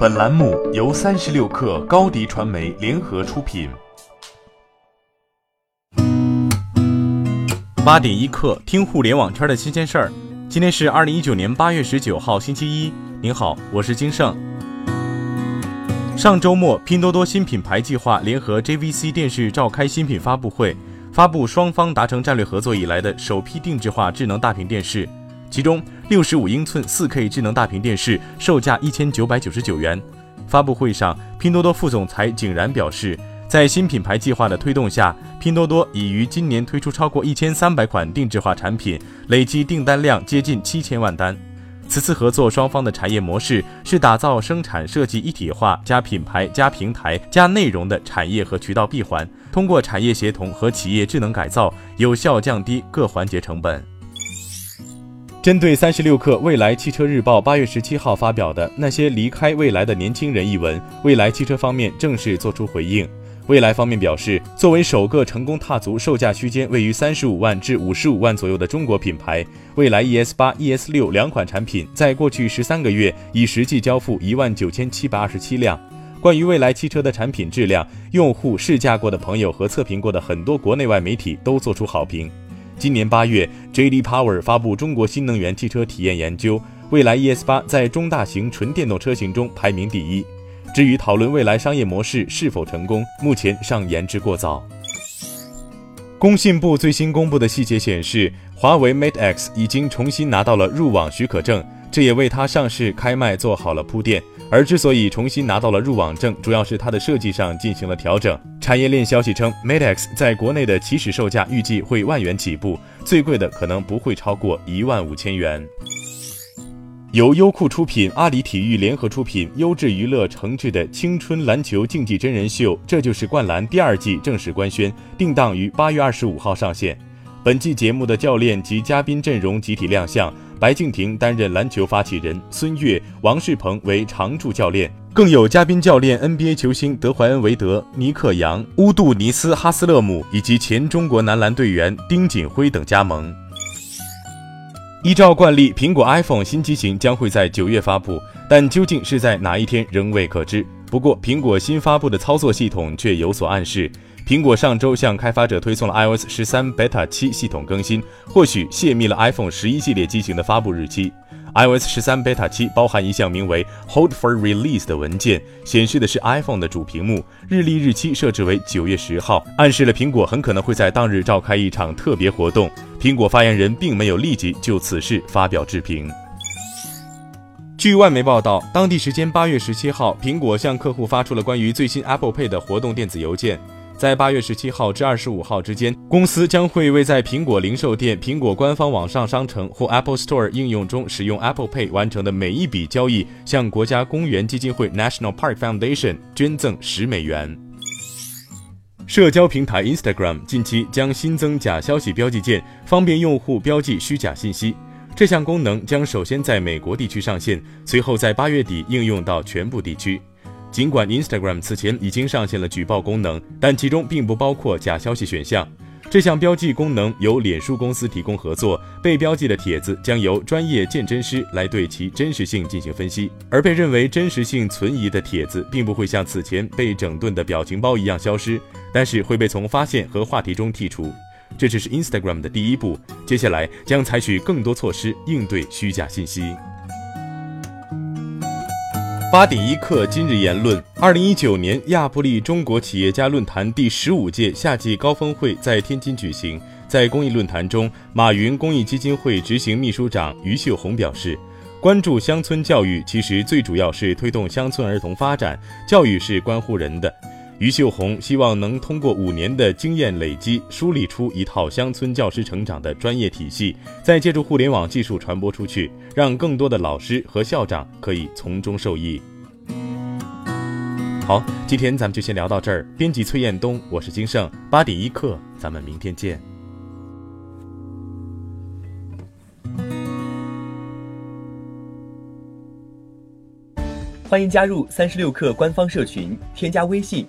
本栏目由三十六氪高低传媒联合出品。八点一刻，听互联网圈的新鲜事儿。今天是二零一九年八月十九号，星期一。您好，我是金盛。上周末，拼多多新品牌计划联合 JVC 电视召开新品发布会，发布双方达成战略合作以来的首批定制化智能大屏电视。其中，六十五英寸四 K 智能大屏电视售价一千九百九十九元。发布会上，拼多多副总裁景然表示，在新品牌计划的推动下，拼多多已于今年推出超过一千三百款定制化产品，累计订单量接近七千万单。此次合作双方的产业模式是打造生产设计一体化加品牌加平台加内容的产业和渠道闭环，通过产业协同和企业智能改造，有效降低各环节成本。针对三十六氪未来汽车日报八月十七号发表的那些离开未来的年轻人一文，未来汽车方面正式作出回应。未来方面表示，作为首个成功踏足售价区间位于三十五万至五十五万左右的中国品牌，未来 ES 八、ES 六两款产品在过去十三个月已实际交付一万九千七百二十七辆。关于未来汽车的产品质量，用户试驾过的朋友和测评过的很多国内外媒体都做出好评。今年八月，J.D. Power 发布中国新能源汽车体验研究，蔚来 ES 八在中大型纯电动车型中排名第一。至于讨论未来商业模式是否成功，目前尚言之过早。工信部最新公布的细节显示，华为 Mate X 已经重新拿到了入网许可证，这也为它上市开卖做好了铺垫。而之所以重新拿到了入网证，主要是它的设计上进行了调整。产业链消息称，Mate X 在国内的起始售价预计会万元起步，最贵的可能不会超过一万五千元。由优酷出品、阿里体育联合出品、优质娱乐承制的青春篮球竞技真人秀《这就是灌篮》第二季正式官宣，定档于八月二十五号上线。本季节目的教练及嘉宾阵容集体亮相。白敬亭担任篮球发起人，孙悦、王仕鹏为常驻教练，更有嘉宾教练 NBA 球星德怀恩·韦德、尼克·杨、乌杜尼斯·哈斯勒姆以及前中国男篮队员丁锦辉等加盟。依照惯例，苹果 iPhone 新机型将会在九月发布，但究竟是在哪一天仍未可知。不过，苹果新发布的操作系统却有所暗示。苹果上周向开发者推送了 iOS 十三 Beta 七系统更新，或许泄密了 iPhone 十一系列机型的发布日期。iOS 十三 Beta 七包含一项名为 Hold for Release 的文件，显示的是 iPhone 的主屏幕，日历日期设置为九月十号，暗示了苹果很可能会在当日召开一场特别活动。苹果发言人并没有立即就此事发表置评。据外媒报道，当地时间八月十七号，苹果向客户发出了关于最新 Apple Pay 的活动电子邮件。在八月十七号至二十五号之间，公司将会为在苹果零售店、苹果官方网上商城或 Apple Store 应用中使用 Apple Pay 完成的每一笔交易，向国家公园基金会 National Park Foundation 捐赠十美元。社交平台 Instagram 近期将新增假消息标记键，方便用户标记虚假信息。这项功能将首先在美国地区上线，随后在八月底应用到全部地区。尽管 Instagram 此前已经上线了举报功能，但其中并不包括假消息选项。这项标记功能由脸书公司提供合作，被标记的帖子将由专业鉴真师来对其真实性进行分析，而被认为真实性存疑的帖子并不会像此前被整顿的表情包一样消失，但是会被从发现和话题中剔除。这只是 Instagram 的第一步，接下来将采取更多措施应对虚假信息。八点一刻，今日言论：二零一九年亚布力中国企业家论坛第十五届夏季高峰会在天津举行。在公益论坛中，马云公益基金会执行秘书长于秀红表示，关注乡村教育，其实最主要是推动乡村儿童发展。教育是关乎人的。于秀红希望能通过五年的经验累积，梳理出一套乡村教师成长的专业体系，再借助互联网技术传播出去，让更多的老师和校长可以从中受益。好，今天咱们就先聊到这儿。编辑崔彦东，我是金盛，八点一刻，咱们明天见。欢迎加入三十六氪官方社群，添加微信。